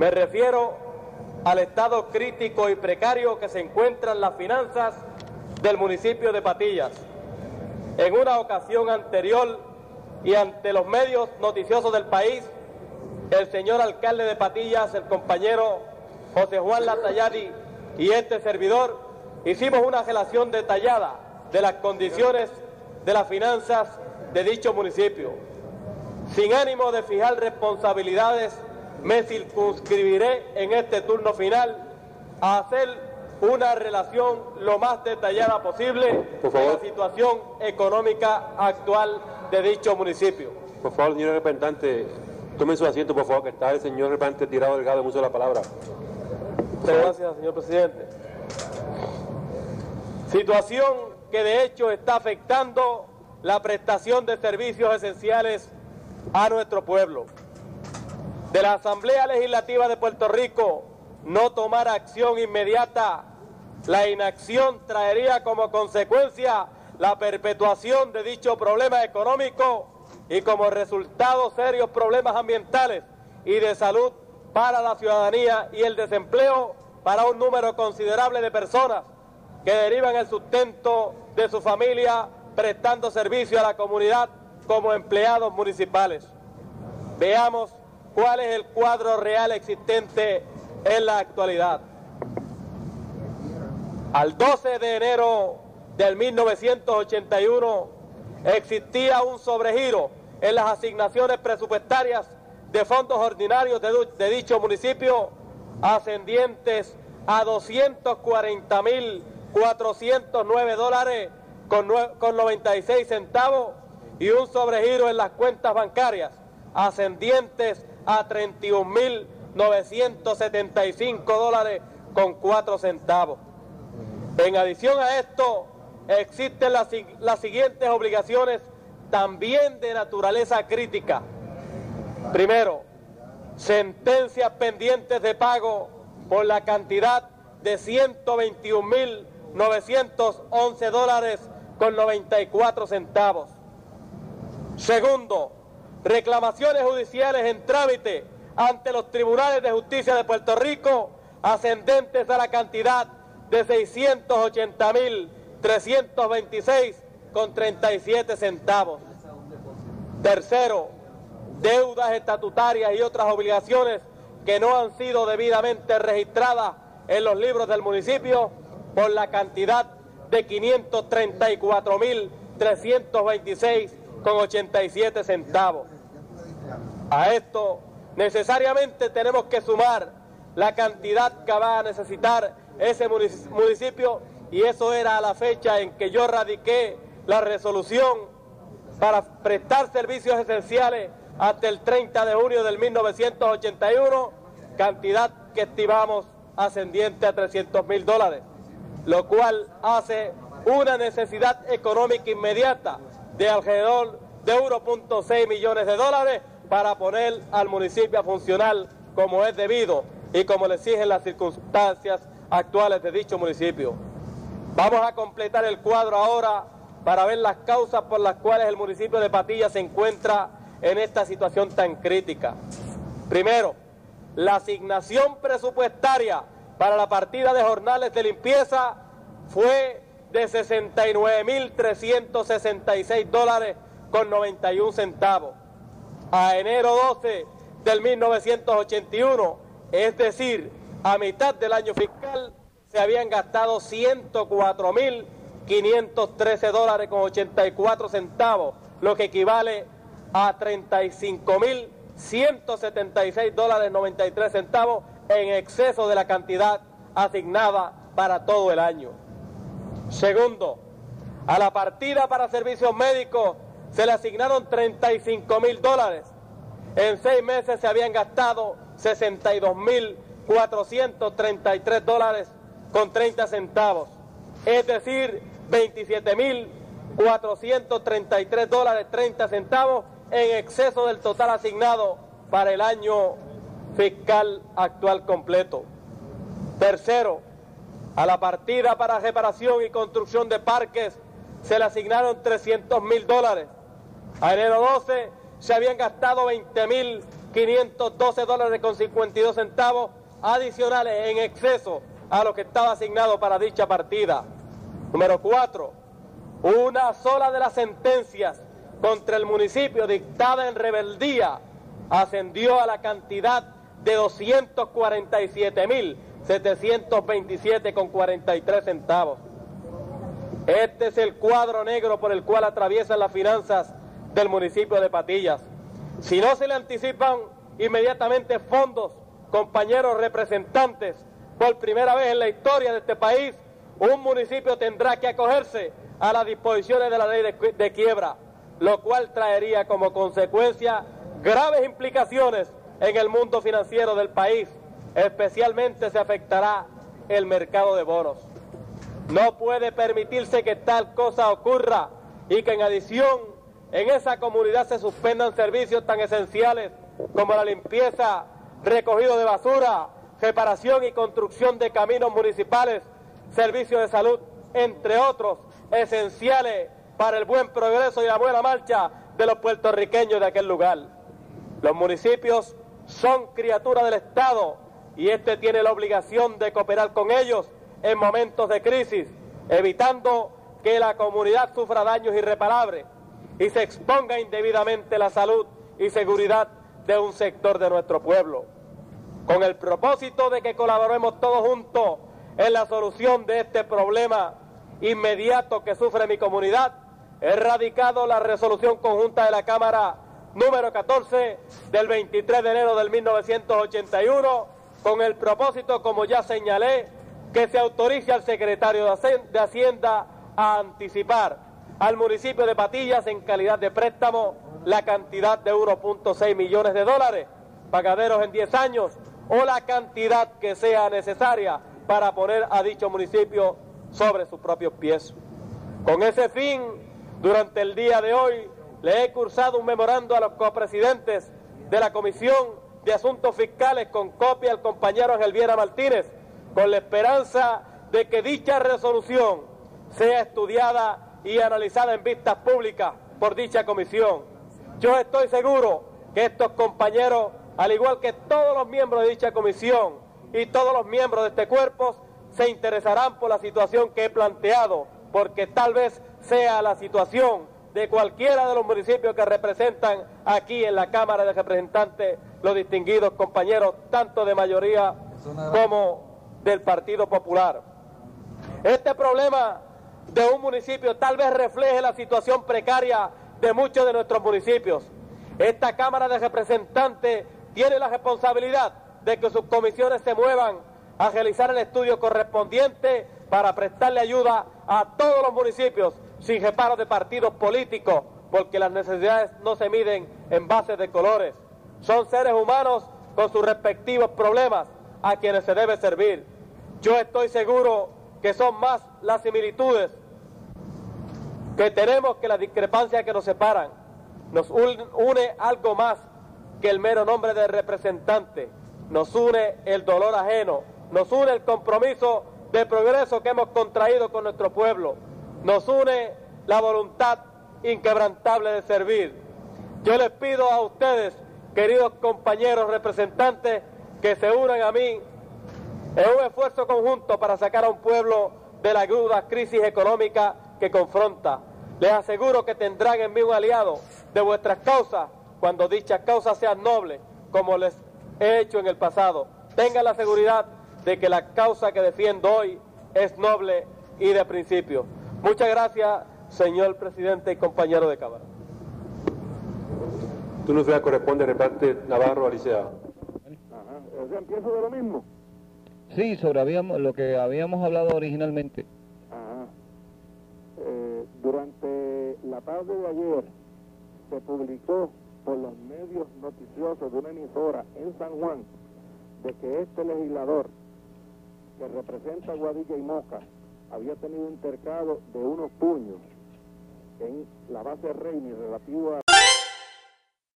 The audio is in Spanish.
Me refiero al estado crítico y precario que se encuentran las finanzas del municipio de Patillas. En una ocasión anterior y ante los medios noticiosos del país, el señor alcalde de Patillas, el compañero José Juan Latayadi y este servidor hicimos una relación detallada de las condiciones de las finanzas de dicho municipio. Sin ánimo de fijar responsabilidades, me circunscribiré en este turno final a hacer una relación lo más detallada posible Por de la situación económica actual de dicho municipio. Por favor, señor representante, tome su asiento, por favor, que está el señor representante tirado delgado en uso de la palabra. Muchas gracias, señor presidente. Situación que de hecho está afectando la prestación de servicios esenciales a nuestro pueblo. De la Asamblea Legislativa de Puerto Rico no tomar acción inmediata, la inacción traería como consecuencia la perpetuación de dicho problema económico y como resultado serios problemas ambientales y de salud para la ciudadanía y el desempleo para un número considerable de personas que derivan el sustento de su familia prestando servicio a la comunidad como empleados municipales. Veamos cuál es el cuadro real existente en la actualidad. Al 12 de enero del 1981 existía un sobregiro en las asignaciones presupuestarias de fondos ordinarios de, dicho municipio ascendientes a 240.409 dólares con, con 96 centavos y un sobregiro en las cuentas bancarias ascendientes a 31.975 dólares con 4 centavos. En adición a esto, existen las, las siguientes obligaciones también de naturaleza crítica. Primero, sentencias pendientes de pago por la cantidad de 121.911 dólares con 94 centavos. Segundo, reclamaciones judiciales en trámite ante los tribunales de justicia de Puerto Rico ascendentes a la cantidad de 680.326 con 37 centavos. Tercero, deudas estatutarias y otras obligaciones que no han sido debidamente registradas en los libros del municipio por la cantidad de 534.326 con 87 centavos. A esto necesariamente tenemos que sumar la cantidad que va a necesitar ese munici- municipio y eso era a la fecha en que yo radiqué la resolución para prestar servicios esenciales hasta el 30 de junio del 1981, cantidad que estimamos ascendiente a 300 mil dólares, lo cual hace una necesidad económica inmediata de alrededor de 1.6 millones de dólares para poner al municipio a funcionar como es debido y como le exigen las circunstancias actuales de dicho municipio. Vamos a completar el cuadro ahora para ver las causas por las cuales el municipio de Patilla se encuentra en esta situación tan crítica. Primero, la asignación presupuestaria para la partida de jornales de limpieza fue de 69.366 dólares con 91 centavos. A enero 12 del 1981, es decir, a mitad del año fiscal, se habían gastado 104.513 dólares con 84 centavos, lo que equivale a 35.176 dólares 93 centavos en exceso de la cantidad asignada para todo el año. Segundo, a la partida para servicios médicos se le asignaron 35 mil dólares. En seis meses se habían gastado 62 mil 433 dólares con 30 centavos. Es decir, 27 mil 433 dólares 30 centavos en exceso del total asignado para el año fiscal actual completo. Tercero, a la partida para reparación y construcción de parques se le asignaron 300 mil dólares. A enero 12 se habían gastado 20 mil 512 dólares con 52 centavos adicionales en exceso a lo que estaba asignado para dicha partida. Número 4. Una sola de las sentencias contra el municipio dictada en rebeldía ascendió a la cantidad de 247.727 con 43 centavos. Este es el cuadro negro por el cual atraviesan las finanzas del municipio de Patillas. Si no se le anticipan inmediatamente fondos, compañeros representantes, por primera vez en la historia de este país, un municipio tendrá que acogerse a las disposiciones de la ley de, de quiebra, lo cual traería como consecuencia graves implicaciones en el mundo financiero del país. Especialmente se afectará el mercado de bonos. No puede permitirse que tal cosa ocurra y que en adición en esa comunidad se suspendan servicios tan esenciales como la limpieza, recogido de basura, reparación y construcción de caminos municipales, servicios de salud, entre otros, esenciales para el buen progreso y la buena marcha de los puertorriqueños de aquel lugar. Los municipios son criaturas del Estado y éste tiene la obligación de cooperar con ellos en momentos de crisis, evitando que la comunidad sufra daños irreparables y se exponga indebidamente la salud y seguridad de un sector de nuestro pueblo. Con el propósito de que colaboremos todos juntos en la solución de este problema inmediato que sufre mi comunidad, he radicado la resolución conjunta de la Cámara número 14 del 23 de enero del 1981 con el propósito, como ya señalé, que se autorice al secretario de Hacienda a anticipar al municipio de Patillas en calidad de préstamo la cantidad de 1.6 millones de dólares, pagaderos en 10 años, o la cantidad que sea necesaria para poner a dicho municipio sobre sus propios pies. Con ese fin, durante el día de hoy, le he cursado un memorando a los copresidentes de la Comisión de Asuntos Fiscales con copia al compañero Ángel Viera Martínez, con la esperanza de que dicha resolución sea estudiada y analizada en vistas públicas por dicha comisión. Yo estoy seguro que estos compañeros, al igual que todos los miembros de dicha comisión y todos los miembros de este cuerpo, se interesarán por la situación que he planteado, porque tal vez sea la situación de cualquiera de los municipios que representan aquí en la Cámara de Representantes los distinguidos compañeros, tanto de mayoría como del Partido Popular. Este problema de un municipio tal vez refleje la situación precaria de muchos de nuestros municipios. Esta Cámara de Representantes tiene la responsabilidad de que sus comisiones se muevan a realizar el estudio correspondiente para prestarle ayuda a todos los municipios sin reparo de partidos políticos, porque las necesidades no se miden en base de colores. Son seres humanos con sus respectivos problemas a quienes se debe servir. Yo estoy seguro que son más las similitudes que tenemos que las discrepancias que nos separan. Nos une algo más que el mero nombre de representante. Nos une el dolor ajeno. Nos une el compromiso de progreso que hemos contraído con nuestro pueblo nos une la voluntad inquebrantable de servir. Yo les pido a ustedes, queridos compañeros representantes, que se unan a mí en un esfuerzo conjunto para sacar a un pueblo de la aguda crisis económica que confronta. Les aseguro que tendrán en mí un aliado de vuestras causas cuando dichas causas sean nobles, como les he hecho en el pasado. Tengan la seguridad de que la causa que defiendo hoy es noble y de principio. Muchas gracias, señor presidente y compañero de Cámara. Tú no a corresponde reparte Navarro Alicea. Ajá. O sea, empiezo de lo mismo. Sí, sobre habíamos, lo que habíamos hablado originalmente. Ajá. Eh, durante la tarde de ayer se publicó por los medios noticiosos de una emisora en San Juan de que este legislador que representa a Guadilla y Moca había tenido un intercado de unos puños en la base Reini relativo